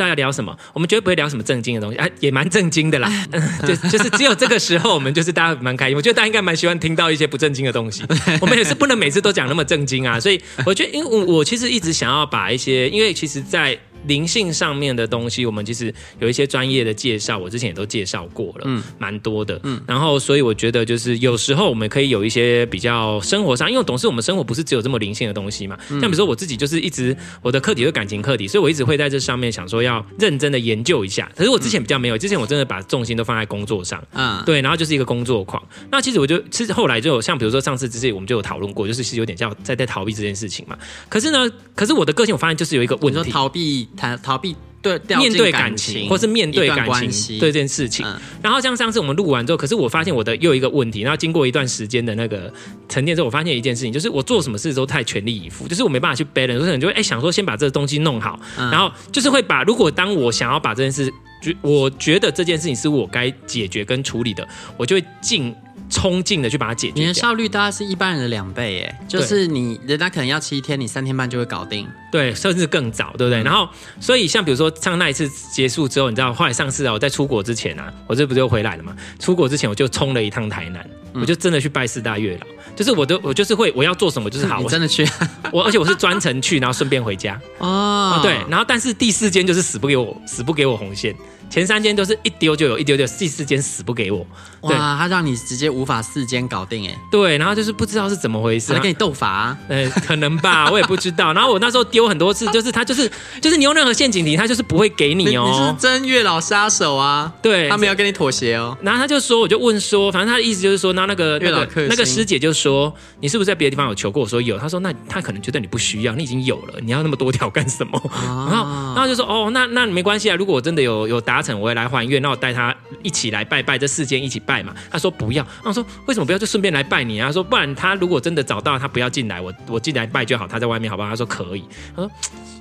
就是要聊什么？我们绝对不会聊什么正经的东西，啊，也蛮正经的啦。就就是只有这个时候，我们就是大家蛮开心。我觉得大家应该蛮喜欢听到一些不正经的东西。我们也是不能每次都讲那么正经啊。所以我觉得，因为我我其实一直想要把一些，因为其实，在。灵性上面的东西，我们其实有一些专业的介绍，我之前也都介绍过了，嗯，蛮多的，嗯，然后所以我觉得就是有时候我们可以有一些比较生活上，因为董事我们生活不是只有这么灵性的东西嘛，像比如说我自己就是一直我的课题是感情课题，所以我一直会在这上面想说要认真的研究一下。可是我之前比较没有，之前我真的把重心都放在工作上，嗯，对，然后就是一个工作狂。那其实我就其实后来就有像比如说上次之前我们就有讨论过，就是是有点像在在逃避这件事情嘛。可是呢，可是我的个性我发现就是有一个问题，逃避谈逃避。对，面对感情，或是面对感情对这件事情，嗯、然后像上次我们录完之后，可是我发现我的又一个问题，然后经过一段时间的那个沉淀之后，我发现一件事情，就是我做什么事都太全力以赴，就是我没办法去 balance，有可能就会哎想说先把这个东西弄好，嗯、然后就是会把如果当我想要把这件事，觉我觉得这件事情是我该解决跟处理的，我就会尽。冲劲的去把它解决，你的效率大概是一般人的两倍，哎，就是你人家可能要七天，你三天半就会搞定，对，甚至更早，对不对？嗯、然后，所以像比如说像那一次结束之后，你知道，后来上次啊，我在出国之前啊，我这不就回来了嘛？出国之前我就冲了一趟台南，嗯、我就真的去拜四大月老，就是我都我就是会我要做什么就是 好，我真的去，我而且我是专程去，然后顺便回家。哦，啊，对，然后但是第四间就是死不给我死不给我红线。前三间都是一丢就有，一丢丢，第四间死不给我。哇，他让你直接无法四间搞定哎。对，然后就是不知道是怎么回事，他跟你斗法啊？呃，可能吧，我也不知道。然后我那时候丢很多次，就是他 就是就是你用任何陷阱题，他就是不会给你哦。你是真月老杀手啊？对，他没有跟你妥协哦。然后他就说，我就问说，反正他的意思就是说，那那个那个那个师姐就说，你是不是在别的地方有求过？我说有。他说那他可能觉得你不需要，你已经有了，你要那么多条干什么？然后然后就说哦，那那没关系啊，如果我真的有有我也来还愿。那我带他一起来拜拜，这四间一起拜嘛。他说不要，那我说为什么不要？就顺便来拜你啊。他说不然他如果真的找到他，不要进来，我我进来拜就好。他在外面好不好？他说可以。他说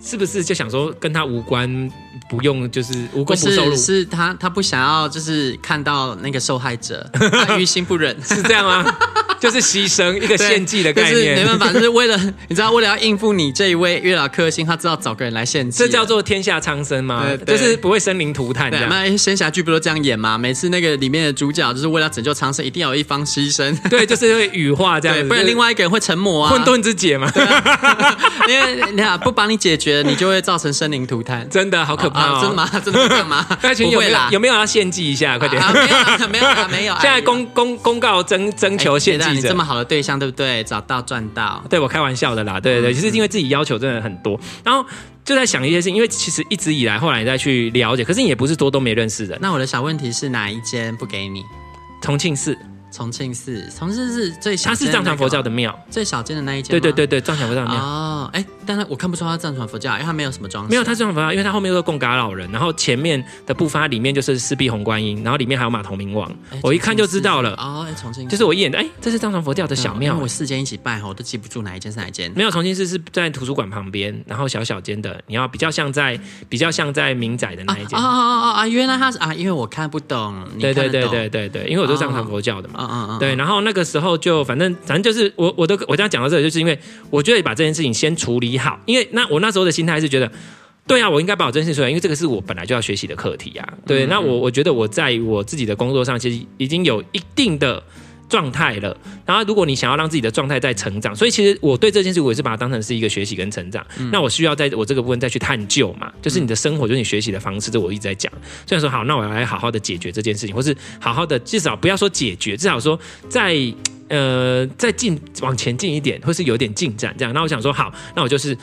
是不是就想说跟他无关，不用就是无功不受禄？是他他不想要就是看到那个受害者，他于心不忍，是这样吗？就是牺牲一个献祭的概念，没办法，就是为了你知道，为了要应付你这一位月老克星，他知道找个人来献祭，这叫做天下苍生吗？就是不会生灵涂炭这样。那仙侠剧不都这样演吗？每次那个里面的主角就是为了拯救苍生，一定要有一方牺牲。对，就是会羽化这样子，不然另外一个人会成魔啊。混沌之解嘛，因为你看不帮你解决，你就会造成生灵涂炭。真的好可怕，真的吗？真的这样吗？不会啦，有没有要献祭一下？快点，没有，没有，没有。现在公公公告征征求献祭。你这么好的对象，对不对？找到赚到，对，我开玩笑的啦，对对对，其实因为自己要求真的很多，然后就在想一些事情，因为其实一直以来，后来你再去了解，可是你也不是多都没认识的。那我的小问题是哪一间不给你？重庆寺。重庆寺，重庆寺最小，它是藏传佛教的庙，最小间的那一间。对对对对，藏传佛教的庙。哦，哎，但是我看不出它藏传佛教，因为它没有什么装饰。没有，它藏传佛教，因为它后面都是贡嘎老人，然后前面的部分它里面就是四臂红观音，然后里面还有马头明王，我一看就知道了。哦，哎重庆，就是我一眼，哎，这是藏传佛教的小庙。我四间一起拜，我都记不住哪一间是哪一间。没有，重庆寺是在图书馆旁边，然后小小间的，你要比较像在比较像在民宅的那一间。哦哦哦哦，原来它是啊，因为我看不懂。对对对对对对，因为我都是藏传佛教的嘛。嗯嗯。对，然后。那个时候就反正反正就是我我都我这样讲到这里，就是因为我觉得把这件事情先处理好，因为那我那时候的心态是觉得，对啊，我应该把我真心说出来，因为这个是我本来就要学习的课题啊。对，那我我觉得我在我自己的工作上其实已经有一定的。状态了，然后如果你想要让自己的状态在成长，所以其实我对这件事我也是把它当成是一个学习跟成长。嗯、那我需要在我这个部分再去探究嘛，就是你的生活就是你学习的方式，这我一直在讲。虽然说好，那我要来好好的解决这件事情，或是好好的至少不要说解决，至少说在呃再进往前进一点，或是有点进展这样。那我想说好，那我就是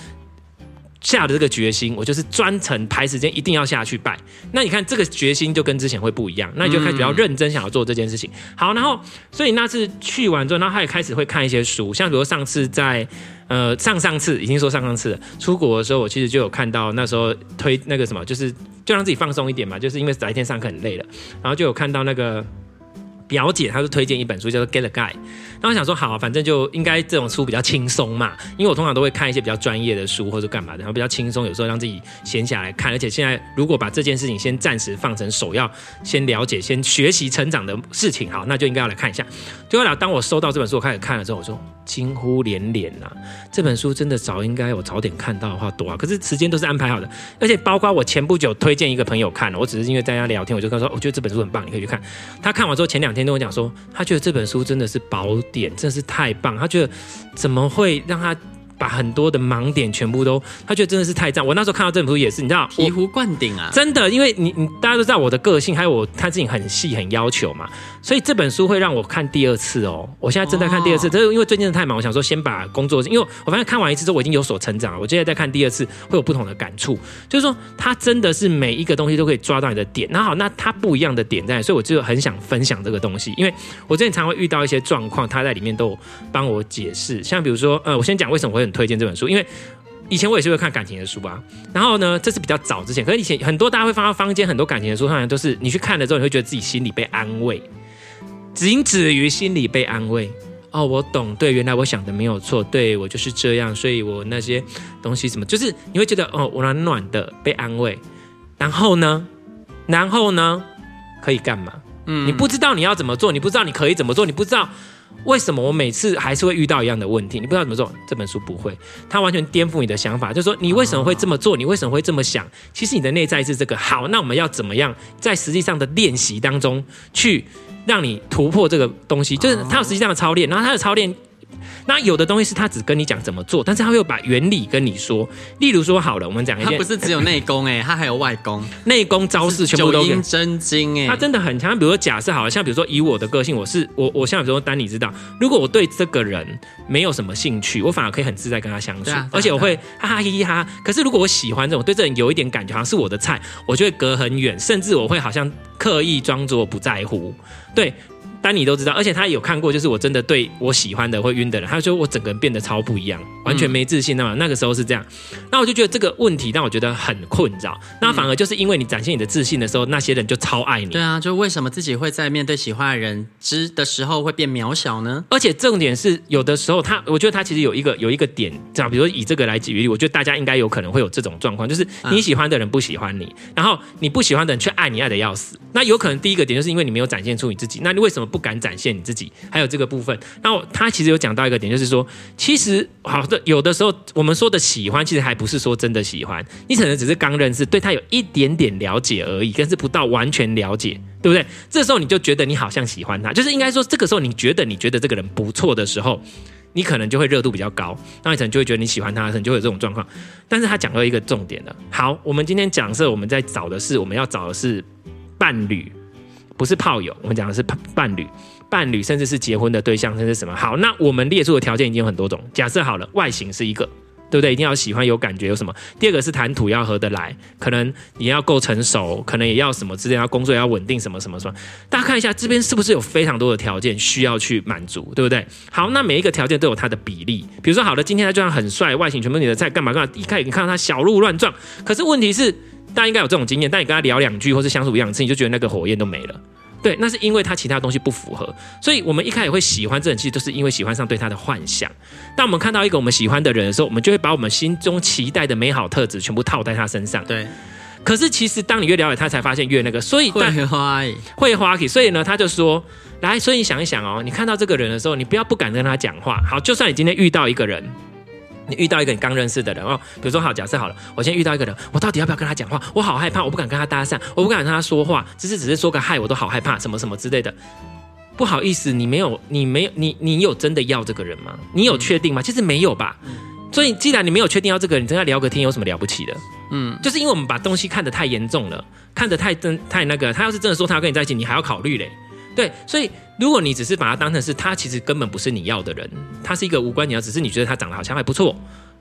下的这个决心，我就是专程排时间一定要下去拜。那你看这个决心就跟之前会不一样，那你就开始比较认真想要做这件事情。好，然后所以那次去完之后，然后他也开始会看一些书，像比如上次在呃上上次已经说上上次了出国的时候，我其实就有看到那时候推那个什么，就是就让自己放松一点嘛，就是因为白天上课很累了，然后就有看到那个。表姐，她是推荐一本书叫做《Get a Guy》，那我想说，好，反正就应该这种书比较轻松嘛，因为我通常都会看一些比较专业的书或者干嘛的，然后比较轻松，有时候让自己闲下来看。而且现在如果把这件事情先暂时放成首要，先了解、先学习、成长的事情，好，那就应该要来看一下。最后来当我收到这本书，我开始看了之后，我说惊呼连连呐、这本书真的早应该我早点看到的话多啊，可是时间都是安排好的，而且包括我前不久推荐一个朋友看，我只是因为大家聊天，我就跟他说，我觉得这本书很棒，你可以去看。他看完之后，前两天跟我讲说，他觉得这本书真的是宝典，真是太棒。他觉得怎么会让他把很多的盲点全部都，他觉得真的是太赞。我那时候看到这本书也是，你知道，醍醐灌顶啊！真的，因为你你大家都知道我的个性，还有我他自己很细很要求嘛。所以这本书会让我看第二次哦，我现在正在看第二次，这是因为最近的太忙，我想说先把工作，因为我发现看完一次之后我已经有所成长了，我现在再看第二次会有不同的感触，就是说他真的是每一个东西都可以抓到你的点，那好，那他不一样的点在，所以我就很想分享这个东西，因为我之前常会遇到一些状况，他在里面都有帮我解释，像比如说，呃，我先讲为什么会很推荐这本书，因为以前我也是会看感情的书啊，然后呢，这是比较早之前，可是以前很多大家会放到坊间很多感情的书，好像都是你去看了之后，你会觉得自己心里被安慰。仅止于心里被安慰。哦，我懂，对，原来我想的没有错，对，我就是这样，所以我那些东西什么，就是你会觉得哦，我暖暖的被安慰，然后呢，然后呢，可以干嘛？嗯，你不知道你要怎么做，你不知道你可以怎么做，你不知道为什么我每次还是会遇到一样的问题，你不知道怎么做。这本书不会，它完全颠覆你的想法，就是说你为什么会这么做，你为什么会这么想？其实你的内在是这个。好，那我们要怎么样在实际上的练习当中去？让你突破这个东西，就是他有实际上的操练，然后他的操练。那有的东西是他只跟你讲怎么做，但是他会把原理跟你说。例如说，好了，我们讲一件，他不是只有内功哎，他还有外功，内功招式全部都。九阴真经哎，他真的很强。比如说，假设好了，像比如说以我的个性，我是我我像比如说丹，你知道，如果我对这个人没有什么兴趣，我反而可以很自在跟他相处，而且我会哈哈嘻嘻哈哈。可是如果我喜欢这种，对这人有一点感觉，好像是我的菜，我就会隔很远，甚至我会好像刻意装作不在乎，对。但你都知道，而且他有看过，就是我真的对我喜欢的会晕的人，他就说我整个人变得超不一样，完全没自信。那么那个时候是这样，那我就觉得这个问题让我觉得很困扰。那反而就是因为你展现你的自信的时候，那些人就超爱你。对啊，就为什么自己会在面对喜欢的人之的时候会变渺小呢？而且重点是，有的时候他，我觉得他其实有一个有一个点，这样，比如说以这个来举例，我觉得大家应该有可能会有这种状况，就是你喜欢的人不喜欢你，然后你不喜欢的人却爱你爱的要死。那有可能第一个点就是因为你没有展现出你自己，那你为什么不敢展现你自己？还有这个部分，那他其实有讲到一个点，就是说，其实好的，有的时候我们说的喜欢，其实还不是说真的喜欢，你可能只是刚认识，对他有一点点了解而已，但是不到完全了解，对不对？这时候你就觉得你好像喜欢他，就是应该说，这个时候你觉得你觉得这个人不错的时候，你可能就会热度比较高，那你可能就会觉得你喜欢他，可能就会有这种状况。但是他讲到一个重点了，好，我们今天假设我们在找的是，我们要找的是伴侣，不是炮友，我们讲的是伴侣。伴侣，甚至是结婚的对象，甚至什么好？那我们列出的条件已经有很多种。假设好了，外形是一个，对不对？一定要喜欢、有感觉，有什么？第二个是谈吐要合得来，可能你要够成熟，可能也要什么之类，要工作要稳定，什么什么什么。大家看一下这边是不是有非常多的条件需要去满足，对不对？好，那每一个条件都有它的比例。比如说，好的，今天他就算很帅，外形全部你的菜，干嘛干嘛？一开始你看到他小鹿乱撞，可是问题是，大家应该有这种经验，但你跟他聊两句，或是相处一两次，你就觉得那个火焰都没了。对，那是因为他其他东西不符合，所以我们一开始会喜欢这人，其实都是因为喜欢上对他的幻想。当我们看到一个我们喜欢的人的时候，我们就会把我们心中期待的美好特质全部套在他身上。对，可是其实当你越了解他，才发现越那个，所以会花会花所以呢，他就说，来，所以你想一想哦，你看到这个人的时候，你不要不敢跟他讲话。好，就算你今天遇到一个人。你遇到一个你刚认识的人哦，比如说好，假设好了，我现在遇到一个人，我到底要不要跟他讲话？我好害怕，我不敢跟他搭讪，我不敢跟他说话，只是只是说个嗨，我都好害怕，什么什么之类的。不好意思，你没有，你没有，你你有真的要这个人吗？你有确定吗？其实没有吧。所以既然你没有确定要这个人，你跟他聊个天有什么了不起的？嗯，就是因为我们把东西看得太严重了，看得太真太那个。他要是真的说他要跟你在一起，你还要考虑嘞。对，所以如果你只是把他当成是他，其实根本不是你要的人，他是一个无关你要，只是你觉得他长得好像还不错，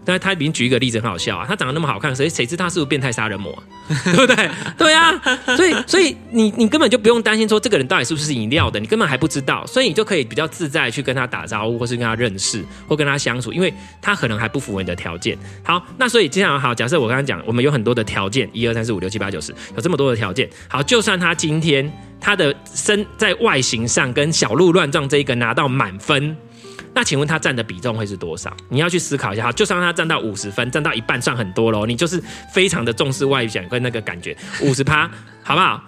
但是他已经举一个例子很好笑啊，他长得那么好看，谁谁知他是不是变态杀人魔、对不对？对啊，所以所以你你根本就不用担心说这个人到底是不是饮料的，你根本还不知道，所以你就可以比较自在去跟他打招呼，或是跟他认识，或跟他相处，因为他可能还不符合你的条件。好，那所以接下来好，假设我刚刚讲，我们有很多的条件，一二三四五六七八九十，有这么多的条件。好，就算他今天他的身在外形上跟小鹿乱撞这一个拿到满分。那请问他占的比重会是多少？你要去思考一下哈，就算他占到五十分，占到一半算很多喽。你就是非常的重视外语讲跟那个感觉，五十趴，好不好？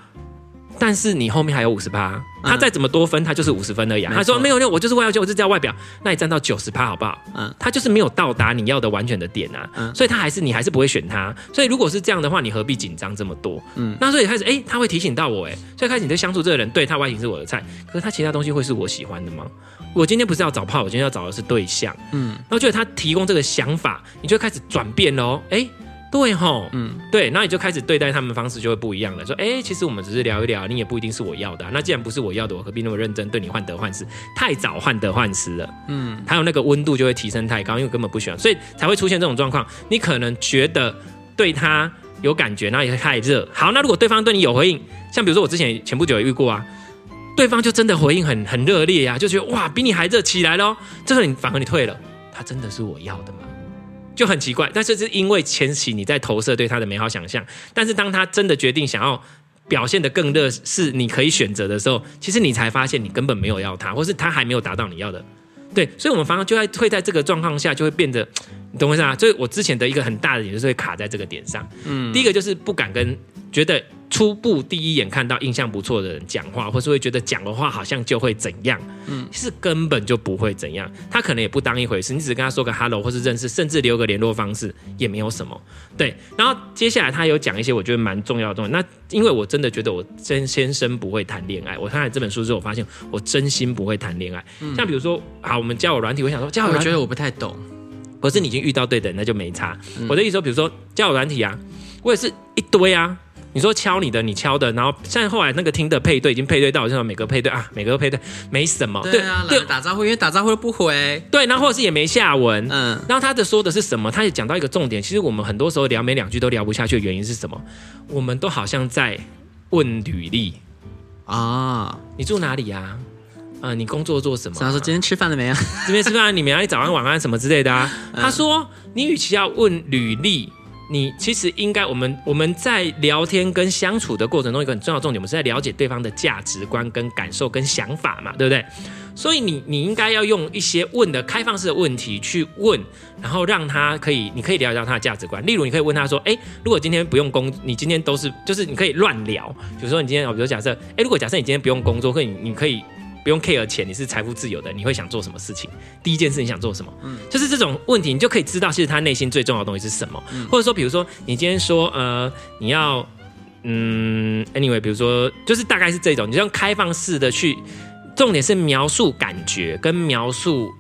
但是你后面还有五十趴，他再怎么多分，他就是五十分而已。他说没有没有，我就是外表，我就是叫外表。那你站到九十趴好不好？嗯，他就是没有到达你要的完全的点啊。嗯，所以他还是你还是不会选他。所以如果是这样的话，你何必紧张这么多？嗯，那所以开始哎，他会提醒到我哎，所以开始你在相处这个人，对他外形是我的菜，可是他其他东西会是我喜欢的吗？我今天不是要找炮，我今天要找的是对象。嗯，然后觉得他提供这个想法，你就开始转变喽。哎。对吼，嗯，对，那你就开始对待他们的方式就会不一样了。说，哎，其实我们只是聊一聊，你也不一定是我要的啊。那既然不是我要的，我何必那么认真对你患得患失？太早患得患失了，嗯，还有那个温度就会提升太高，因为我根本不喜欢，所以才会出现这种状况。你可能觉得对他有感觉，然后也会太热。好，那如果对方对你有回应，像比如说我之前前不久也遇过啊，对方就真的回应很很热烈啊，就觉得哇，比你还热起来咯。这时候你反而你退了，他真的是我要的吗？就很奇怪，但是是因为前期你在投射对他的美好想象，但是当他真的决定想要表现的更热，是你可以选择的时候，其实你才发现你根本没有要他，或是他还没有达到你要的，对，所以我们反而就在会在这个状况下就会变得，你懂我意思啊？所以我之前的一个很大的点就是会卡在这个点上，嗯，第一个就是不敢跟觉得。初步第一眼看到印象不错的人讲话，或是会觉得讲的话好像就会怎样，嗯，是根本就不会怎样。他可能也不当一回事，你只是跟他说个 hello，或是认识，甚至留个联络方式也没有什么。对，然后接下来他有讲一些我觉得蛮重要的东西。那因为我真的觉得我真先生不会谈恋爱，我看了这本书之后，我发现我真心不会谈恋爱。像比如说，好，我们交友软体，我想说交友，我觉得我不太懂。可是你已经遇到对的人，那就没差。我的意思说，比如说交友软体啊，我也是一堆啊。你说敲你的，你敲的，然后现在后来那个听的配对已经配对到，像每个配对啊，每个都配对，没什么。对啊，对，打招呼，因为打招呼都不回。对，然后或者是也没下文。嗯，然后他的说的是什么？他也讲到一个重点，其实我们很多时候聊没两句都聊不下去的原因是什么？我们都好像在问履历啊，你住哪里呀？啊，你工作做什么？他说今天吃饭了没啊？今天吃饭，你们你早安晚安什么之类的啊？他说，你与其要问履历。你其实应该，我们我们在聊天跟相处的过程中，一个很重要的重点，我们是在了解对方的价值观、跟感受、跟想法嘛，对不对？所以你你应该要用一些问的开放式的问题去问，然后让他可以，你可以了解到他的价值观。例如，你可以问他说：“诶，如果今天不用工，你今天都是就是你可以乱聊，比如说你今天，比如假设，诶，如果假设你今天不用工作，可以你可以。”不用 care 钱，你是财富自由的，你会想做什么事情？第一件事你想做什么？嗯，就是这种问题，你就可以知道其实他内心最重要的东西是什么。嗯，或者说，比如说你今天说，呃，你要，嗯，anyway，比如说，就是大概是这种，你就用开放式的去，重点是描述感觉跟描述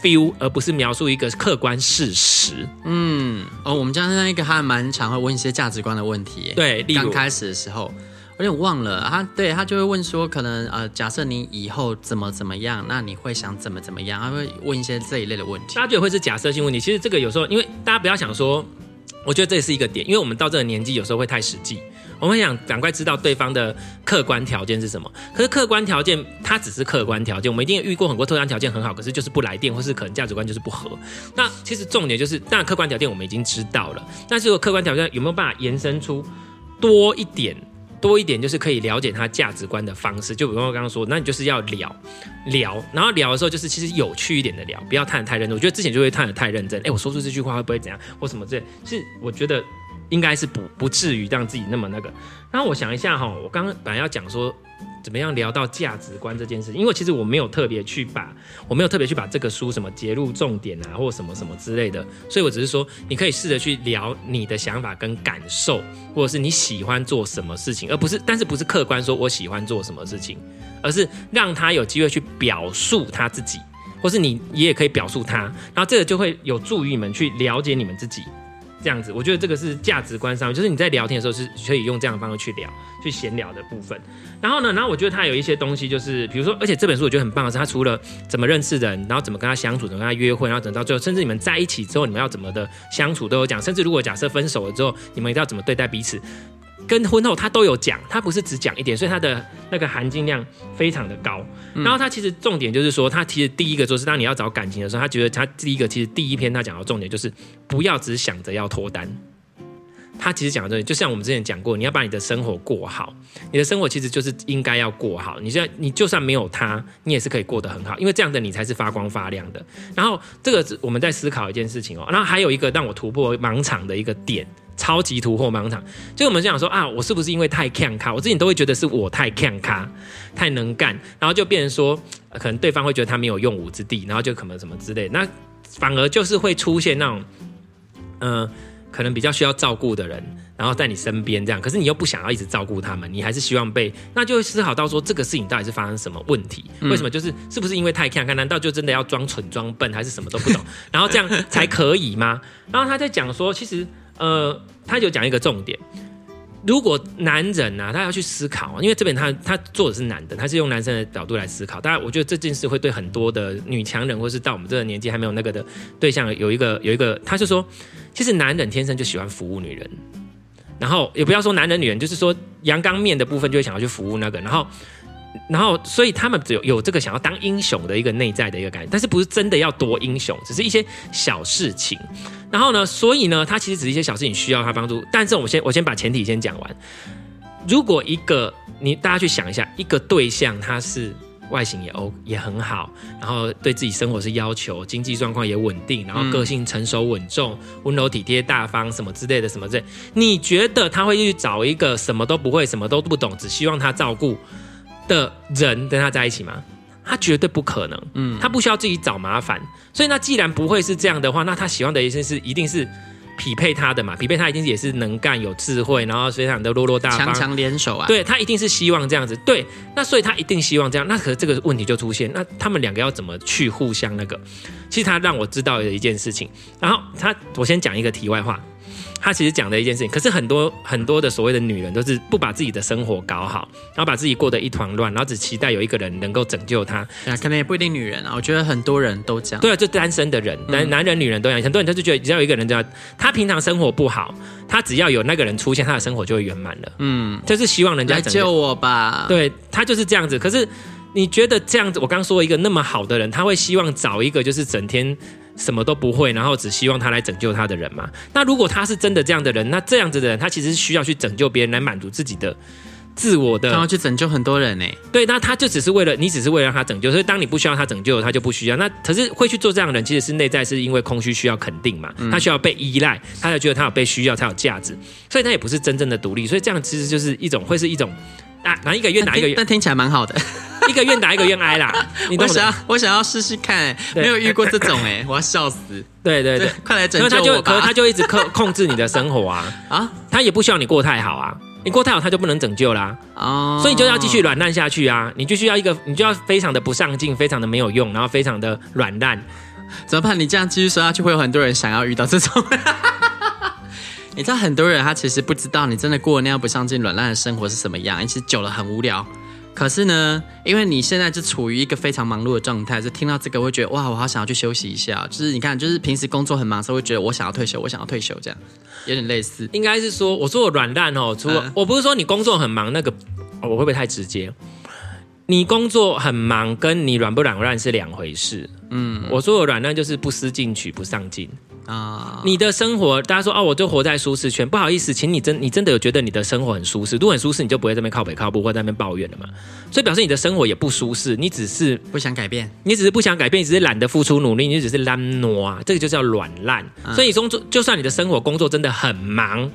feel，而不是描述一个客观事实。嗯，哦，我们家那一个还蛮常会问一些价值观的问题，对，刚开始的时候。有点忘了，他对他就会问说，可能呃，假设你以后怎么怎么样，那你会想怎么怎么样？他会问一些这一类的问题。大家觉得会是假设性问题？其实这个有时候，因为大家不要想说，我觉得这也是一个点，因为我们到这个年纪，有时候会太实际，我们想赶快知道对方的客观条件是什么。可是客观条件它只是客观条件，我们一定遇过很多客观条件很好，可是就是不来电，或是可能价值观就是不合。那其实重点就是，当然客观条件我们已经知道了，但是如果客观条件有没有办法延伸出多一点？多一点就是可以了解他价值观的方式，就比如我刚刚说，那你就是要聊聊，然后聊的时候就是其实有趣一点的聊，不要探得太认真。我觉得之前就会探得太认真，哎，我说出这句话会不会怎样或什么之类，是我觉得应该是不不至于让自己那么那个。然后我想一下哈，我刚刚本来要讲说。怎么样聊到价值观这件事？因为其实我没有特别去把，我没有特别去把这个书什么节录重点啊，或什么什么之类的，所以我只是说，你可以试着去聊你的想法跟感受，或者是你喜欢做什么事情，而不是，但是不是客观说我喜欢做什么事情，而是让他有机会去表述他自己，或是你也可以表述他，然后这个就会有助于你们去了解你们自己。这样子，我觉得这个是价值观上，就是你在聊天的时候是可以用这样的方式去聊，去闲聊的部分。然后呢，然后我觉得他有一些东西，就是比如说，而且这本书我觉得很棒的是，他除了怎么认识人，然后怎么跟他相处，怎么跟他约会，然后等到最后，甚至你们在一起之后，你们要怎么的相处都有讲。甚至如果假设分手了之后，你们一定要怎么对待彼此，跟婚后他都有讲，他不是只讲一点，所以他的那个含金量非常的高。然后他其实重点就是说，他其实第一个就是当你要找感情的时候，他觉得他第一个其实第一篇他讲的重点就是不要只想着要脱单。他其实讲的这里，就像我们之前讲过，你要把你的生活过好，你的生活其实就是应该要过好。你现在你就算没有他，你也是可以过得很好，因为这样的你才是发光发亮的。然后这个我们在思考一件事情哦，然后还有一个让我突破盲场的一个点，超级突破盲场，就我们讲说啊，我是不是因为太看咖？我自己都会觉得是我太看咖，太能干，然后就变成说，可能对方会觉得他没有用武之地，然后就可能什么之类，那反而就是会出现那种，嗯、呃。可能比较需要照顾的人，然后在你身边这样，可是你又不想要一直照顾他们，你还是希望被，那就会思考到说这个事情到底是发生什么问题？为什么就是是不是因为太看看？难道就真的要装蠢装笨，还是什么都不懂？然后这样才可以吗？然后他在讲说，其实呃，他就讲一个重点。如果男人啊，他要去思考，因为这边他他做的是男的，他是用男生的角度来思考。当然，我觉得这件事会对很多的女强人，或是到我们这个年纪还没有那个的对象，有一个有一个，他就说，其实男人天生就喜欢服务女人，然后也不要说男人女人，就是说阳刚面的部分就会想要去服务那个，然后。然后，所以他们有有这个想要当英雄的一个内在的一个感觉，但是不是真的要多英雄，只是一些小事情。然后呢，所以呢，他其实只是一些小事情需要他帮助。但是我先我先把前提先讲完。如果一个你大家去想一下，一个对象他是外形也 O 也很好，然后对自己生活是要求，经济状况也稳定，然后个性成熟稳重、温柔体贴大方什么之类的什么之类，你觉得他会去找一个什么都不会、什么都不懂，只希望他照顾的人跟他在一起吗？他绝对不可能。嗯，他不需要自己找麻烦。所以那既然不会是这样的话，那他喜欢的医生是一定是匹配他的嘛？匹配他一定也是能干、有智慧，然后非常的落落大方、强强联手啊。对，他一定是希望这样子。对，那所以他一定希望这样。那可是这个问题就出现，那他们两个要怎么去互相那个？其实他让我知道的一件事情。然后他，我先讲一个题外话。他其实讲的一件事情，可是很多很多的所谓的女人都是不把自己的生活搞好，然后把自己过得一团乱，然后只期待有一个人能够拯救她。啊，可能也不一定女人啊，我觉得很多人都这样。对啊，就单身的人，男男人、女人都一样。很多人他就觉得只要有一个人这样，他平常生活不好，他只要有那个人出现，他的生活就会圆满了。嗯，就是希望人家拯救我吧。对，他就是这样子。可是你觉得这样子，我刚说一个那么好的人，他会希望找一个就是整天。什么都不会，然后只希望他来拯救他的人吗？那如果他是真的这样的人，那这样子的人，他其实是需要去拯救别人来满足自己的自我的，然后去拯救很多人呢？对，那他就只是为了你，只是为了让他拯救。所以当你不需要他拯救，他就不需要。那可是会去做这样的人，其实是内在是因为空虚，需要肯定嘛？他需要被依赖，他才觉得他有被需要，才有价值。所以他也不是真正的独立。所以这样其实就是一种，会是一种啊，哪一个月哪一个月，但听起来蛮好的。一个愿打一个愿挨啦，你懂懂，我想要我想要试试看，欸，没有遇过这种哎，欸，我要笑死。对对对，快来拯救我吧！可是他就一直控控制你的生活啊 啊！他也不需要你过太好啊，你过太好他就不能拯救啦哦，所以你就要继续软烂下去啊！你就需要一个，你就要非常的不上进，非常的没有用，然后非常的软烂，怎么办？你这样继续说下去，会有很多人想要遇到这种。你知道很多人他其实不知道，你真的过那样不上进、软烂的生活是什么样，其实久了很无聊。可是呢，因为你现在就处于一个非常忙碌的状态，就听到这个会觉得哇，我好想要去休息一下。就是你看，就是平时工作很忙的时候，会觉得我想要退休，我想要退休，这样有点类似。应该是说，我说我软烂哦，除了、嗯、我不是说你工作很忙，那个我会不会太直接？你工作很忙，跟你软不软烂是两回事。嗯，我说我软烂就是不思进取，不上进。啊，你的生活，大家说哦，我就活在舒适圈。不好意思，请你真，你真的有觉得你的生活很舒适？如果很舒适，你就不会在那边靠北靠步，或在那边抱怨了嘛。所以表示你的生活也不舒适，你只是不想改变，你只是不想改变，你只是懒得付出努力，你只是懒惰，这个就叫软烂。嗯、所以你工作，就算你的生活工作真的很忙，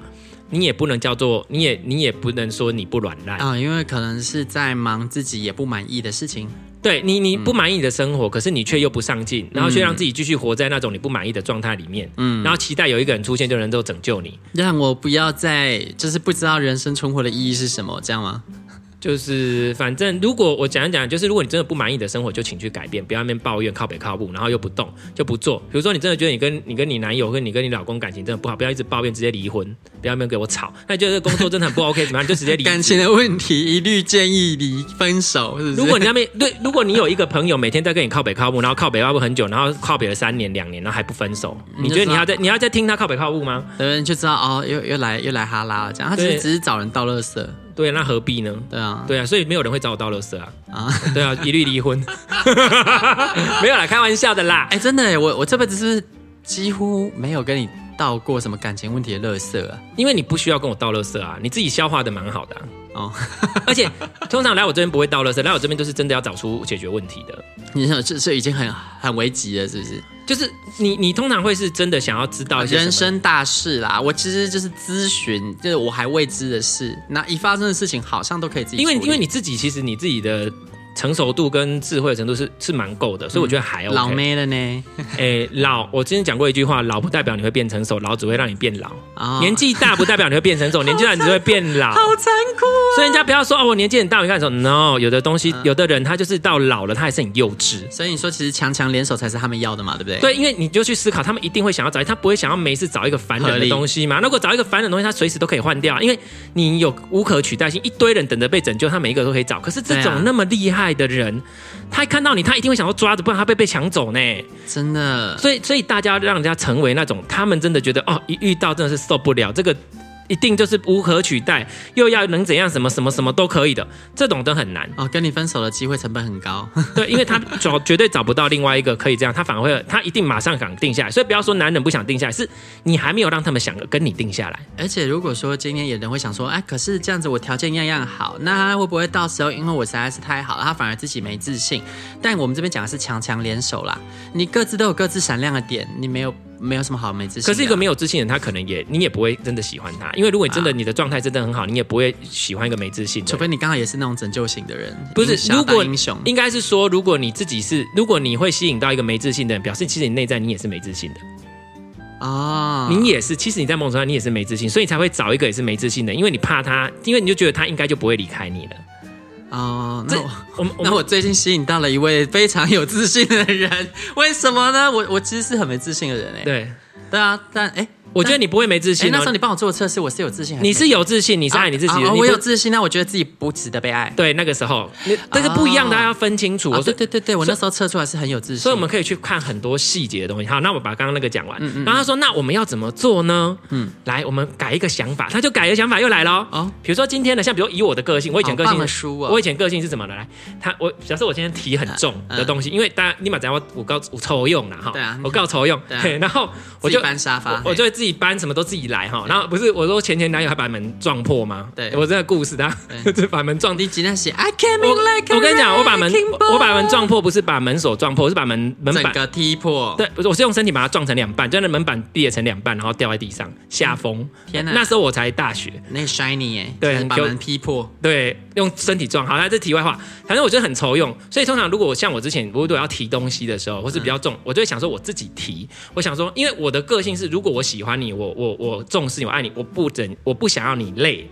你也不能叫做，你也你也不能说你不软烂啊，因为可能是在忙自己也不满意的事情。对你，你不满意你的生活，嗯、可是你却又不上进，然后却让自己继续活在那种你不满意的状态里面，嗯，然后期待有一个人出现就能够拯救你，让我不要再就是不知道人生存活的意义是什么，这样吗？就是反正如果我讲一讲，就是如果你真的不满意的生活，就请去改变，不要那边抱怨靠北靠步，然后又不动就不做。比如说你真的觉得你跟你跟你男友跟你跟你老公感情真的不好，不要一直抱怨，直接离婚，不要那边给我吵。那你觉得这工作真的很不 OK，怎么样？就直接离。感情的问题一律建议离分手是不是？如果你那边对，如果你有一个朋友每天在跟你靠北靠步，然后靠北靠步很久，然后靠北了三年两年，然后还不分手，你，你觉得你要在你要在听他靠北靠步吗？有人就知道哦，又又来又来哈拉了，这样他其实只是找人倒垃圾。对，那何必呢？对啊，对啊，所以没有人会找我倒垃圾啊！啊，对啊，一律离婚，没有啦，开玩笑的啦。哎，真的，我我这辈子是几乎没有跟你倒过什么感情问题的垃圾啊，因为你不需要跟我倒垃圾啊，你自己消化的蛮好的啊。哦，而且通常来我这边不会倒垃圾，来我这边都是真的要找出解决问题的。你想这这已经很很危急了，是不是？就是你你通常会是真的想要知道一些人生大事啦。我其实就是咨询，就是我还未知的事，那一发生的事情好像都可以自己。因为因为你自己其实你自己的。成熟度跟智慧的程度是是蛮够的，所以我觉得还 OK。老妹了呢？哎，老，我之前讲过一句话，老不代表你会变成熟，老只会让你变老。哦、年纪大不代表你会变成熟，年纪大你只会变老。好残酷、哦！所以人家不要说哦，我年纪很大，你看什么？No，有的东西，有的人他就是到老了，他还是很幼稚。所以你说，其实强强联手才是他们要的嘛，对不对？对，因为你就去思考，他们一定会想要找，他不会想要没事找一个烦人的东西嘛。如果找一个烦人的东西，他随时都可以换掉，因为你有无可取代性，一堆人等着被拯救，他每一个都可以找。可是这种那么厉害的人。他一看到你，他一定会想要抓着，不然他被被抢走呢。真的，所以所以大家让人家成为那种，他们真的觉得哦，一遇到真的是受不了这个。一定就是无可取代，又要能怎样，什么什么什么都可以的，这种都很难哦。跟你分手的机会成本很高，对，因为他找绝对找不到另外一个可以这样，他反而会，他一定马上想定下来。所以不要说男人不想定下来，是你还没有让他们想跟你定下来。而且如果说今天有人会想说，哎，可是这样子我条件样样好，那他会不会到时候因为我实在是太好了，他反而自己没自信？但我们这边讲的是强强联手啦，你各自都有各自闪亮的点，你没有。没有什么好没自信，可是一个没有自信的人，他可能也你也不会真的喜欢他，因为如果你真的你的状态真的很好，你也不会喜欢一个没自信的。除非你刚好也是那种拯救型的人，不是？如果英雄应该是说，如果你自己是，如果你会吸引到一个没自信的人，表示其实你内在你也是没自信的啊，你也是，其实你在梦中你也是没自信，所以才会找一个也是没自信的，因为你怕他，因为你就觉得他应该就不会离开你了。哦，那我，我那我最近吸引到了一位非常有自信的人，为什么呢？我我其实是很没自信的人哎。对，对啊，但哎。我觉得你不会没自信。那时候你帮我做的测试，我是有自信。你是有自信，你是爱你自己的。我有自信，那我觉得自己不值得被爱。对，那个时候，但是不一样，大家要分清楚。对对对对，我那时候测出来是很有自信。所以我们可以去看很多细节的东西。好，那我把刚刚那个讲完。然后他说：“那我们要怎么做呢？”嗯，来，我们改一个想法。他就改一个想法又来了。哦，比如说今天的，像比如以我的个性，我以前个性，我以前个性是怎么的？来，他我假设我今天提很重的东西，因为大家立马在我我告我抽用了哈。对啊，我告抽用。对，然后我就搬沙发，我就会自己搬，什么都自己。来哈，然后不是我说前前男友还把门撞破吗？对，我这个故事，他 就把门撞。你今天写，I came in like 我跟你讲，我把门我把门撞破，不是把门锁撞破，是把门门板踢破。对，不是，我是用身体把它撞成两半，就那门板裂成两半，然后掉在地上，下风。天哪！那时候我才大学，那 shiny 哎，对，把门劈破，对，用身体撞。好，那这题外话，反正我觉得很愁用。所以通常如果我像我之前，如果要提东西的时候，或是比较重，我就会想说我自己提。我想说，因为我的个性是，如果我喜欢你，我我我重视你，我爱你。我不整，我不想要你累，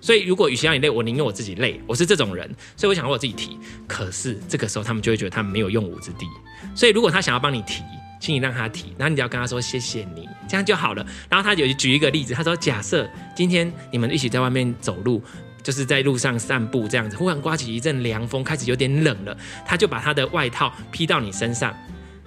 所以如果与其让你累，我宁愿我自己累。我是这种人，所以我想要我自己提。可是这个时候，他们就会觉得他们没有用武之地。所以如果他想要帮你提，请你让他提，然后你只要跟他说谢谢你，这样就好了。然后他有举一个例子，他说：假设今天你们一起在外面走路，就是在路上散步这样子，忽然刮起一阵凉风，开始有点冷了，他就把他的外套披到你身上，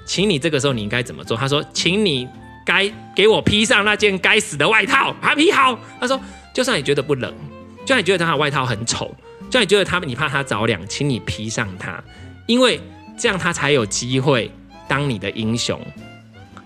请你这个时候你应该怎么做？他说：请你。该给我披上那件该死的外套，把它披好。他说，就算你觉得不冷，就算你觉得他的外套很丑，就算你觉得他你怕他着凉，请你披上它，因为这样他才有机会当你的英雄。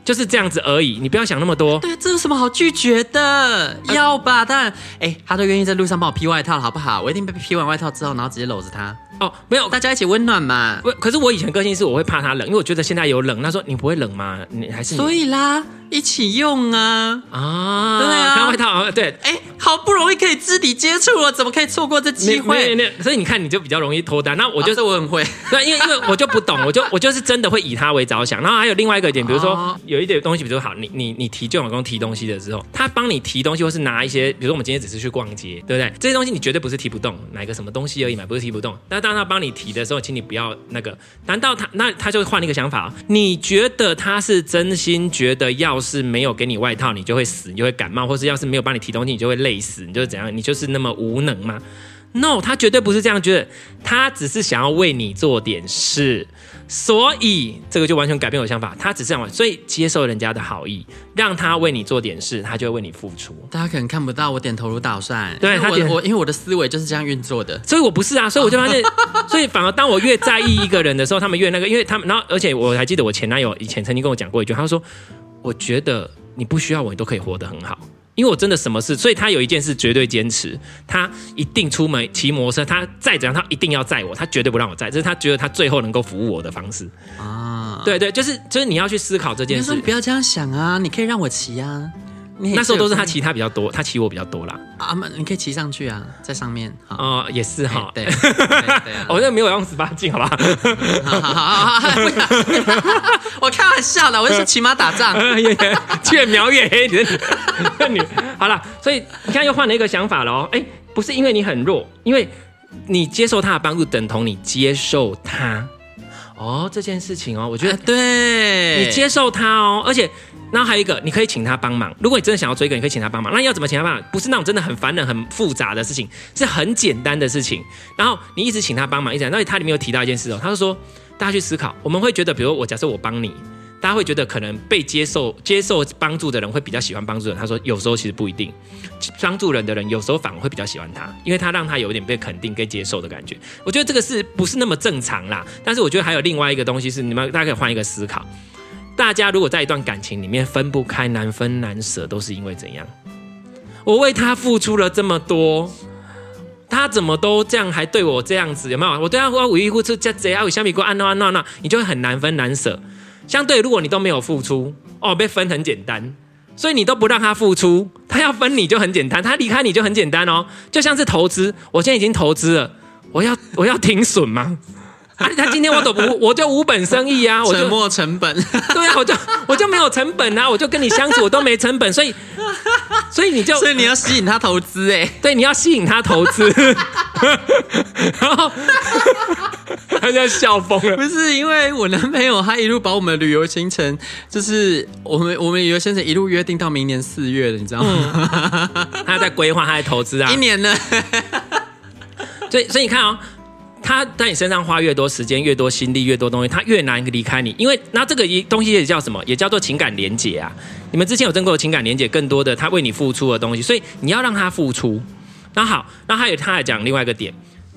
就是这样子而已，你不要想那么多。对，这有什么好拒绝的？要吧，当然，哎，他都愿意在路上帮我披外套，好不好？我一定被披完外套之后，然后直接搂着他。哦，没有，大家一起温暖嘛。不，可是我以前个性是我会怕他冷，因为我觉得现在有冷。他说你不会冷吗？你还是你所以啦，一起用啊啊，对啊，穿外套，对，哎，好不容易可以肢体接触了，怎么可以错过这机会？所以你看，你就比较容易脱单。那我就是我很会，对，因为因为我就不懂，我就我就是真的会以他为着想。然后还有另外一个点，比如说有一点东西，比如说好，你你你提就老公提东西的时候，他帮你提东西，或是拿一些，比如说我们今天只是去逛街，对不对？这些东西你绝对不是提不动，买个什么东西而已嘛，不是提不动。但当他帮你提的时候，请你不要那个。难道他那他就会换一个想法？你觉得他是真心觉得，要是没有给你外套，你就会死，你就会感冒，或是要是没有帮你提东西，你就会累死，你就是怎样？你就是那么无能吗？No，他绝对不是这样觉得，他只是想要为你做点事。所以这个就完全改变我的想法，他只是这样，所以接受人家的好意，让他为你做点事，他就会为你付出。大家可能看不到我点头如捣蒜，对他点我，因为我的思维就是这样运作的，所以我不是啊，所以我就发现，所以反而当我越在意一个人的时候，他们越那个，因为他们，然后而且我还记得我前男友以前曾经跟我讲过一句，他说，我觉得你不需要我，你都可以活得很好。因为我真的什么事，所以他有一件事绝对坚持，他一定出门骑摩托车，他再怎样，他一定要载我，他绝对不让我载，这是他觉得他最后能够服务我的方式啊。对对，就是就是你要去思考这件事，你不要这样想啊，你可以让我骑啊。那时候都是他骑他比较多，他骑我比较多啦。啊，你可以骑上去啊，在上面。哦，也是哈。对，对，我这没有用十八禁，好吧？好好好好，我开玩笑的，我就是骑马打仗，越描越黑。你好了，所以你看又换了一个想法了哦。哎，不是因为你很弱，因为你接受他的帮助，等同你接受他。哦，这件事情哦，我觉得对，你接受他哦，而且。然后还有一个，你可以请他帮忙。如果你真的想要追一个，你可以请他帮忙。那要怎么请他帮忙？不是那种真的很烦人、很复杂的事情，是很简单的事情。然后你一直请他帮忙，一直。那他里面有提到一件事哦，他就说，大家去思考，我们会觉得，比如我假设我帮你，大家会觉得可能被接受、接受帮助的人会比较喜欢帮助人。他说，有时候其实不一定，帮助人的人有时候反而会比较喜欢他，因为他让他有一点被肯定、跟接受的感觉。我觉得这个是不是那么正常啦？但是我觉得还有另外一个东西是，你们大家可以换一个思考。大家如果在一段感情里面分不开、难分难舍，都是因为怎样？我为他付出了这么多，他怎么都这样，还对我这样子？有没有？我对他我无依无靠，这这样，我相比过安诺安诺那，你就会很难分难舍。相对，如果你都没有付出，哦，被分很简单，所以你都不让他付出，他要分你就很简单，他离开你就很简单哦。就像是投资，我现在已经投资了，我要我要停损吗？啊！他今天我都不，我就无本生意啊，我就沉没成本。对啊，我就我就没有成本啊，我就跟你相处，我都没成本，所以 所以你就所以你要吸引他投资哎，对，你要吸引他投资，然后他就笑疯了。不是因为我男朋友，他一路把我们旅游行程，就是我们我们旅游行程一路约定到明年四月了，你知道吗？嗯、他在规划，他在投资啊，一年呢。所以所以你看哦。他在你身上花越多时间、越多心力、越多东西，他越难离开你。因为那这个一东西也叫什么？也叫做情感连结啊。你们之前有争过情感连结，更多的他为你付出的东西，所以你要让他付出。那好，那还有他还讲另外一个点。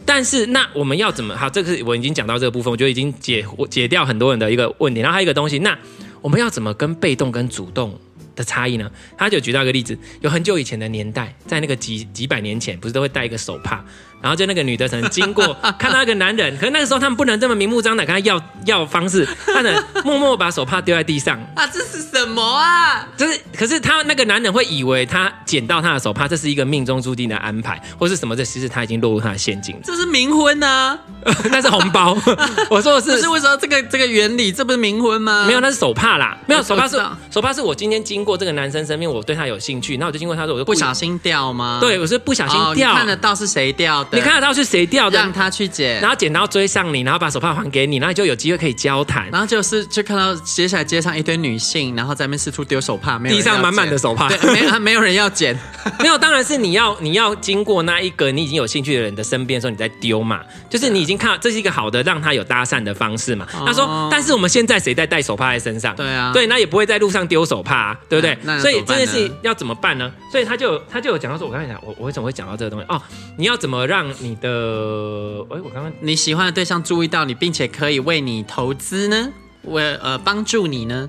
但是那我们要怎么？好，这个我已经讲到这个部分，我觉得已经解解掉很多人的一个问题。然后还有一个东西，那我们要怎么跟被动跟主动的差异呢？他就举到一个例子，有很久以前的年代，在那个几几百年前，不是都会戴一个手帕？然后就那个女的可能经过，看到一个男人，可是那个时候他们不能这么明目张胆跟他要要方式，他能默默把手帕丢在地上。啊，这是什么啊？就是，可是他那个男人会以为他捡到他的手帕，这是一个命中注定的安排，或是什么？这其实他已经落入他的陷阱。这是冥婚啊，那是红包。我说的是，不是为什么这个这个原理？这不是冥婚吗？没有，那是手帕啦。没有手帕是手帕是我今天经过这个男生身边，我对他有兴趣，那我就经过他说，我就不小心掉吗？对，我是不小心掉。哦、看得到是谁掉的？你看得到是谁？掉的，让他去捡，然后捡到追上你，然后把手帕还给你，然后你就有机会可以交谈。然后就是就看到接下来街上一堆女性，然后在那边四处丢手帕，没有地上满满的手帕，对，没没有人要捡，没有，当然是你要你要经过那一个你已经有兴趣的人的身边的时候，你再丢嘛，就是你已经看到这是一个好的让他有搭讪的方式嘛。他说，但是我们现在谁在带手帕在身上？对啊，对，那也不会在路上丢手帕，啊，对不对？所以这件事情要怎么办呢？所以他就他就有讲到说，我刚才讲，我我为什么会讲到这个东西？哦，你要怎么让让你的哎我刚刚你喜欢的对象注意到你，并且可以为你投资呢？为呃帮助你呢？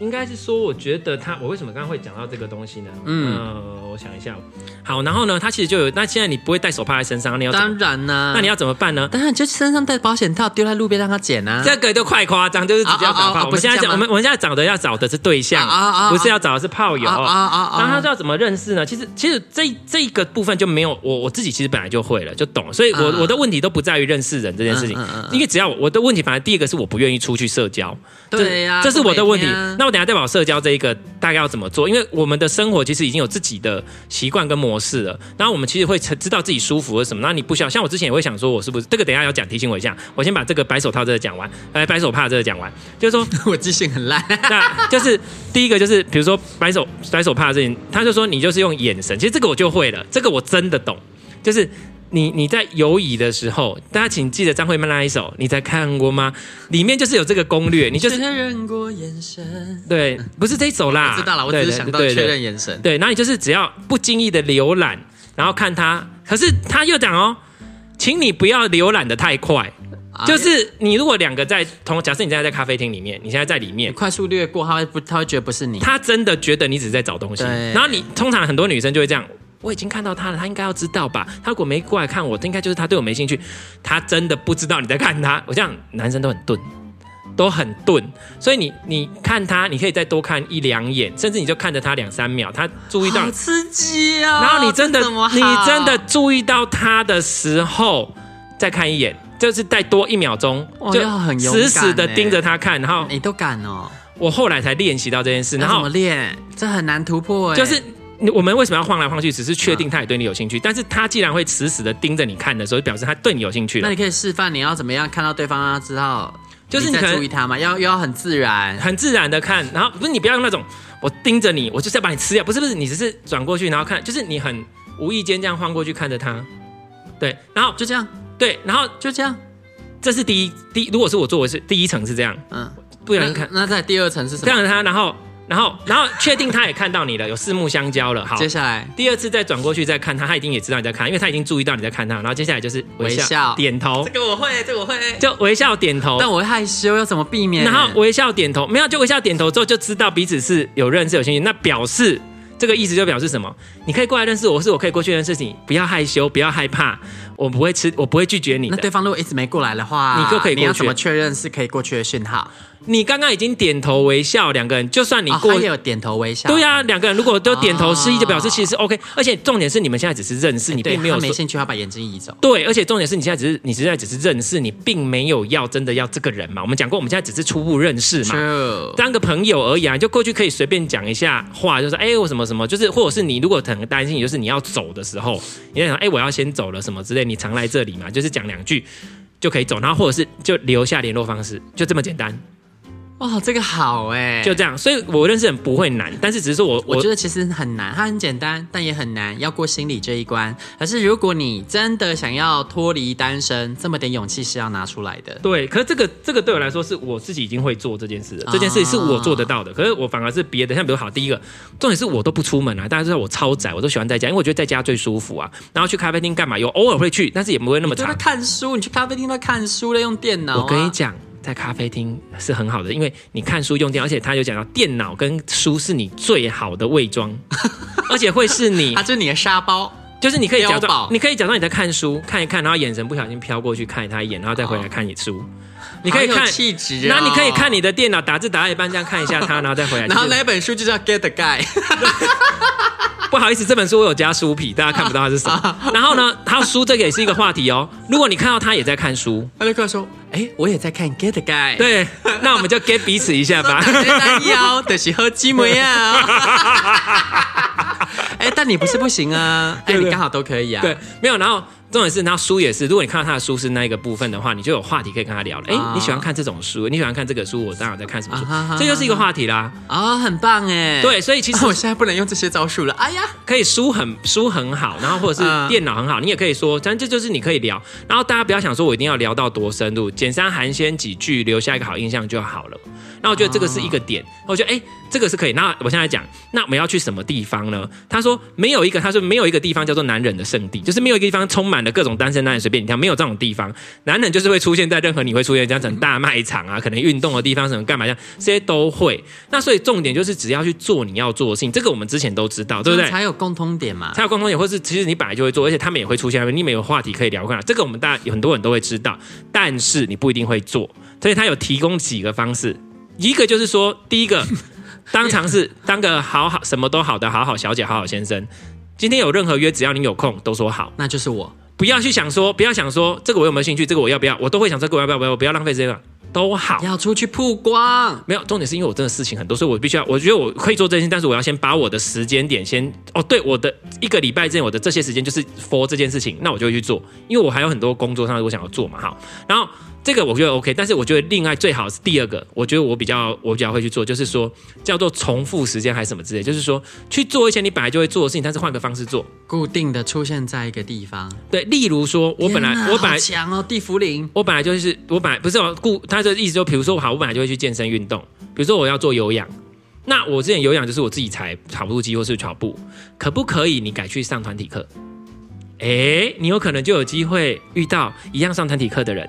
应该是说，我觉得他，我为什么刚刚会讲到这个东西呢？嗯、呃，我想一下。好，然后呢，他其实就有，那现在你不会带手帕在身上，你要当然呢、啊，那你要怎么办呢？当然就身上带保险套，丢在路边让他捡啊。这个就快夸张，就是直接要找炮。我们现在讲，我们我们现在找的要找的是对象，啊啊啊、不是要找的是炮友。啊啊啊啊、然后他知道怎么认识呢？其实其实这这一个部分就没有我我自己其实本来就会了，就懂了。所以我，我、的问题都不在于认识人这件事情，嗯嗯嗯、因为只要我，我的问题，反正第一个是我不愿意出去社交。对呀，这是我的问题。那我等下再把社交这一个大概要怎么做？因为我们的生活其实已经有自己的习惯跟模式了。然后我们其实会知道自己舒服是什么。那你不需要像我之前也会想说，我是不是这个？等下要讲，提醒我一下。我先把这个白手套这个讲完，来白手帕这个讲完，就是说 我记性很烂。那就是第一个就是比如说白手白手帕这件，他就说你就是用眼神。其实这个我就会了，这个我真的懂，就是。你你在游移的时候，大家请记得张惠妹那一首，你在看过吗？里面就是有这个攻略，你就是确认过眼神，对，不是这一首啦。我知道了，我只是想到确认眼神。对，然后你就是只要不经意的浏览，然后看他，可是他又讲哦，请你不要浏览的太快，就是你如果两个在同，假设你现在在咖啡厅里面，你现在在里面快速略过，他会不，他会觉得不是你，他真的觉得你只是在找东西，然后你通常很多女生就会这样。我已经看到他了，他应该要知道吧？他如果没过来看我，应该就是他对我没兴趣。他真的不知道你在看他。我这样，男生都很钝，都很钝。所以你你看他，你可以再多看一两眼，甚至你就看着他两三秒，他注意到。好刺激啊！然后你真的你真的注意到他的时候，再看一眼，就是再多一秒钟，就很死死的盯着他看。然后你都敢哦？我后来才练习到这件事。然后怎么练？这很难突破哎。就是。我们为什么要晃来晃去？只是确定他也对你有兴趣。但是他既然会死死的盯着你看的时候，表示他对你有兴趣了。那你可以示范你要怎么样看到对方，让他知道就是你在注意他嘛？要要很自然，很自然的看。然后不是你不要用那种我盯着你，我就是要把你吃掉。不是不是，你只是转过去然后看，就是你很无意间这样晃过去看着他。对，然后就这样。对，然后就这样。这是第一第一，如果是我做我是第一层是这样，嗯，不然看。那在第二层是什么？这样他，然后。然后，然后确定他也看到你了，有四目相交了。好，接下来第二次再转过去再看他，他一定也知道你在看，因为他已经注意到你在看他。然后接下来就是微笑、微笑点头。这个我会，这个我会，就微笑点头。但我会害羞，要怎么避免？然后微笑点头，没有就微笑点头之后就知道彼此是有认识、有兴趣，那表示。这个意思就表示什么？你可以过来认识我，或是我可以过去认识你。不要害羞，不要害怕，我不会吃，我不会拒绝你。那对方如果一直没过来的话，你就可以过去。你要怎么确认是可以过去的讯号？你刚刚已经点头微笑，两个人就算你过，有点头微笑。对呀、啊，两个人如果都点头示意，就表示其实是 OK。而且重点是你们现在只是认识，你并没有没兴趣，要把眼睛移走。对，而且重点是你现在只是你现在只是认识，你并没有要真的要这个人嘛。我们讲过，我们现在只是初步认识嘛.当个朋友而已啊，就过去可以随便讲一下话，就是哎，我什么什么，就是或者是你如果很担心，就是你要走的时候，你在想哎，我要先走了什么之类，你常来这里嘛，就是讲两句就可以走，然后或者是就留下联络方式，就这么简单。哇，这个好哎，就这样，所以我认识人不会难，但是只是说我我觉得其实很难，它很简单，但也很难，要过心理这一关。可是如果你真的想要脱离单身，这么点勇气是要拿出来的。对，可是这个这个对我来说是我自己已经会做这件事了，这件事是我做得到的。可是我反而是别的，像比如好，第一个重点是我都不出门啊，大家知道我超宅，我都喜欢在家，因为我觉得在家最舒服啊。然后去咖啡厅干嘛？有偶尔会去，但是也不会那么常。看书，你去咖啡厅都看书了，用电脑啊。我跟你讲。在咖啡厅是很好的，因为你看书用电，而且他有讲到电脑跟书是你最好的伪装，而且会是你，它就是你的沙包，就是你可以假装，你可以假装你在看书，看一看，然后眼神不小心飘过去看他一眼，然后再回来看你书，哦、你可以看气质，然后你可以看你的电脑打字打到一半，这样看一下他，然后再回来，然后那本书就叫 Get the Guy。不好意思，这本书我有加书皮，大家看不到它是什么。然后呢，他书这个也是一个话题哦。如果你看到他也在看书，他就跟他说：“哎，我也在看 Get Guy。”对，那我们就 get 彼此一下吧。要的是喝鸡尾啊！哎，但你不是不行啊，哎，你刚好都可以啊。对，没有，然后。重点是，然后书也是。如果你看到他的书是那一个部分的话，你就有话题可以跟他聊了。哎、欸，你喜欢看这种书？你喜欢看这个书？我当然在看什么书？啊、这就是一个话题啦。啊、哦，很棒哎。对，所以其实、啊、我现在不能用这些招数了。哎呀，可以书很书很好，然后或者是电脑很好，你也可以说，但这就是你可以聊。然后大家不要想说我一定要聊到多深入，简单寒暄几句，留下一个好印象就好了。那我觉得这个是一个点，我觉得哎，这个是可以。那我现在讲，那我们要去什么地方呢？他说没有一个，他说没有一个地方叫做男人的圣地，就是没有一个地方充满满了各种单身男人随便你挑，没有这种地方。男人就是会出现在任何你会出现这样子大卖场啊，可能运动的地方什么干嘛这样，这些都会。那所以重点就是只要去做你要做的事情，这个我们之前都知道，对不对？才有共通点嘛，才有共通点，或是其实你本来就会做，而且他们也会出现，你们有话题可以聊。看，这个我们大家有很多人都会知道，但是你不一定会做。所以他有提供几个方式，一个就是说，第一个。当尝试当个好好什么都好的好好小姐好好先生，今天有任何约，只要你有空都说好，那就是我。不要去想说，不要想说这个我有没有兴趣，这个我要不要，我都会想这个我要不要，不要不要浪费这个都好。要出去曝光，没有重点是因为我真的事情很多，所以我必须要，我觉得我可以做这件事，但是我要先把我的时间点先哦，对，我的一个礼拜之内我的这些时间就是 for 这件事情，那我就会去做，因为我还有很多工作上的我想要做嘛，好，然后。这个我觉得 OK，但是我觉得另外最好是第二个，我觉得我比较我比较会去做，就是说叫做重复时间还是什么之类，就是说去做一些你本来就会做的事情，但是换个方式做，固定的出现在一个地方。对，例如说我本来我本来强哦，地茯苓，我本来就是我本来不是我固，他的意思就比如说好，我本来就会去健身运动，比如说我要做有氧，那我之前有氧就是我自己踩跑步机或是跑步，可不可以你改去上团体课？哎，你有可能就有机会遇到一样上团体课的人。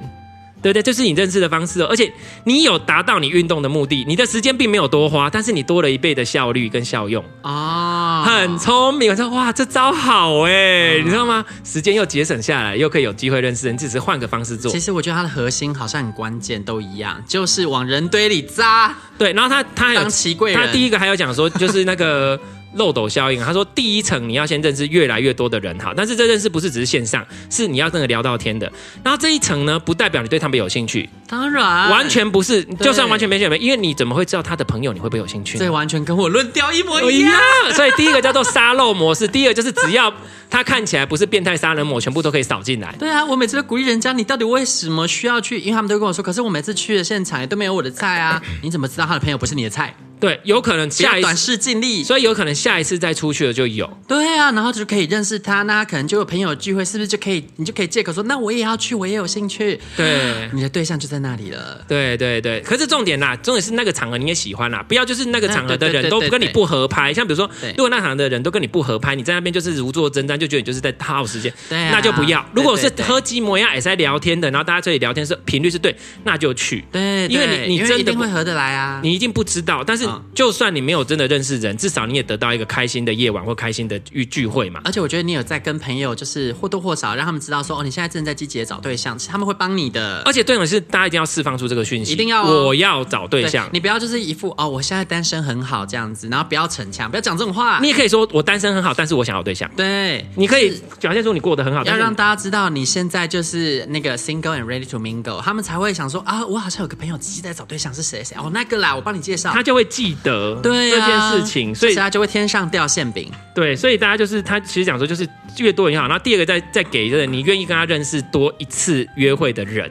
对对，就是你认识的方式哦，而且你有达到你运动的目的，你的时间并没有多花，但是你多了一倍的效率跟效用啊，很聪明。我说哇，这招好哎，你知道吗？时间又节省下来，又可以有机会认识人，只是换个方式做。其实我觉得它的核心好像很关键，都一样，就是往人堆里扎。对，然后他他还有当奇贵人，他第一个还有讲说，就是那个。漏斗效应，他说第一层你要先认识越来越多的人，好，但是这认识不是只是线上，是你要真的聊到天的。然后这一层呢，不代表你对他们有兴趣，当然完全不是，就算完全没兴趣，因为你怎么会知道他的朋友你会不会有兴趣？这完全跟我论调一模一样。所以第一个叫做沙漏模式，第二个就是只要他看起来不是变态杀人魔，全部都可以扫进来。对啊，我每次都鼓励人家，你到底为什么需要去？因为他们都跟我说，可是我每次去的现场也都没有我的菜啊，你怎么知道他的朋友不是你的菜？对，有可能下一次短视近利，所以有可能下一次再出去了就有。对啊，然后就可以认识他，那可能就有朋友聚会，是不是就可以？你就可以借口说，那我也要去，我也有兴趣。对，你的对象就在那里了。对对对，可是重点啦，重点是那个场合你也喜欢啦，不要就是那个场合的人都跟你不合拍。像比如说，如果那场的人都跟你不合拍，你在那边就是如坐针毡，就觉得你就是在耗时间。对啊，那就不要。如果是喝鸡模样也是在聊天的，然后大家这里聊天是频率是对，那就去。对，因为你你真的一定会合得来啊，你一定不知道。但是就算你没有真的认识人，至少你也得到一个开心的夜晚或开心的聚聚会嘛。而且我觉得你有在跟朋友，就是或多或少让他们知道说，哦，你现在正在积极的找对象，他们会帮你的。而且重点是，大家一定要释放出这个讯息，一定要、哦、我要找对象。对，你不要就是一副哦，我现在单身很好这样子，然后不要逞强，不要讲这种话。你也可以说我单身很好，但是我想要对象。对，你可以表现出你过得很好，要让大家知道你现在就是那个 single and ready to mingle，他们才会想说啊，我好像有个朋友积极在找对象是谁谁哦，那个啦，我帮你介绍，他就会记得对、啊、这件事情，所以。他就会天上掉馅饼，对，所以大家就是他其实讲说，就是越多人越好。然后第二个再再给一个你愿意跟他认识多一次约会的人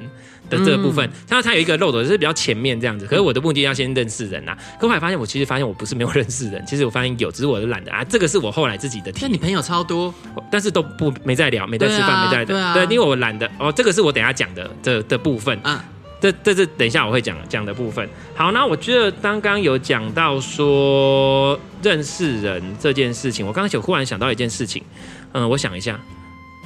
的这个部分，他、嗯、它有一个漏斗，就是比较前面这样子。可是我的目的要先认识人呐、啊。可我还发现，我其实发现我不是没有认识人，其实我发现有，只是我懒得啊。这个是我后来自己的体验。你朋友超多，但是都不没在聊，没在吃饭，啊、没在的。对，啊、对，因为我懒得哦。这个是我等下讲的的的部分。嗯。这这是等一下我会讲讲的部分。好，那我觉得刚刚有讲到说认识人这件事情，我刚刚有忽然想到一件事情，嗯，我想一下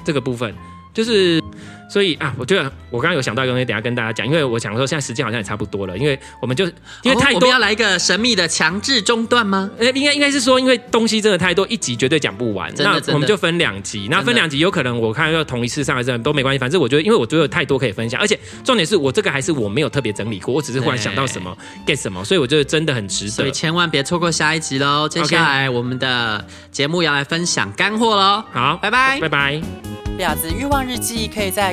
这个部分就是。所以啊，我觉得我刚刚有想到一个东西，等下跟大家讲，因为我想说现在时间好像也差不多了，因为我们就因为太多，哦、我们要来一个神秘的强制中断吗？呃，应该应该是说，因为东西真的太多，一集绝对讲不完，那我们就分两集，那分两集有可能我看要同一次上来这样都没关系，反正我觉得，因为我觉得有太多可以分享，而且重点是我这个还是我没有特别整理过，我只是忽然想到什么 get 什么，所以我觉得真的很值得，所以千万别错过下一集喽。接下来我们的节目要来分享干货喽，好，拜拜，拜拜。婊子欲望日记可以在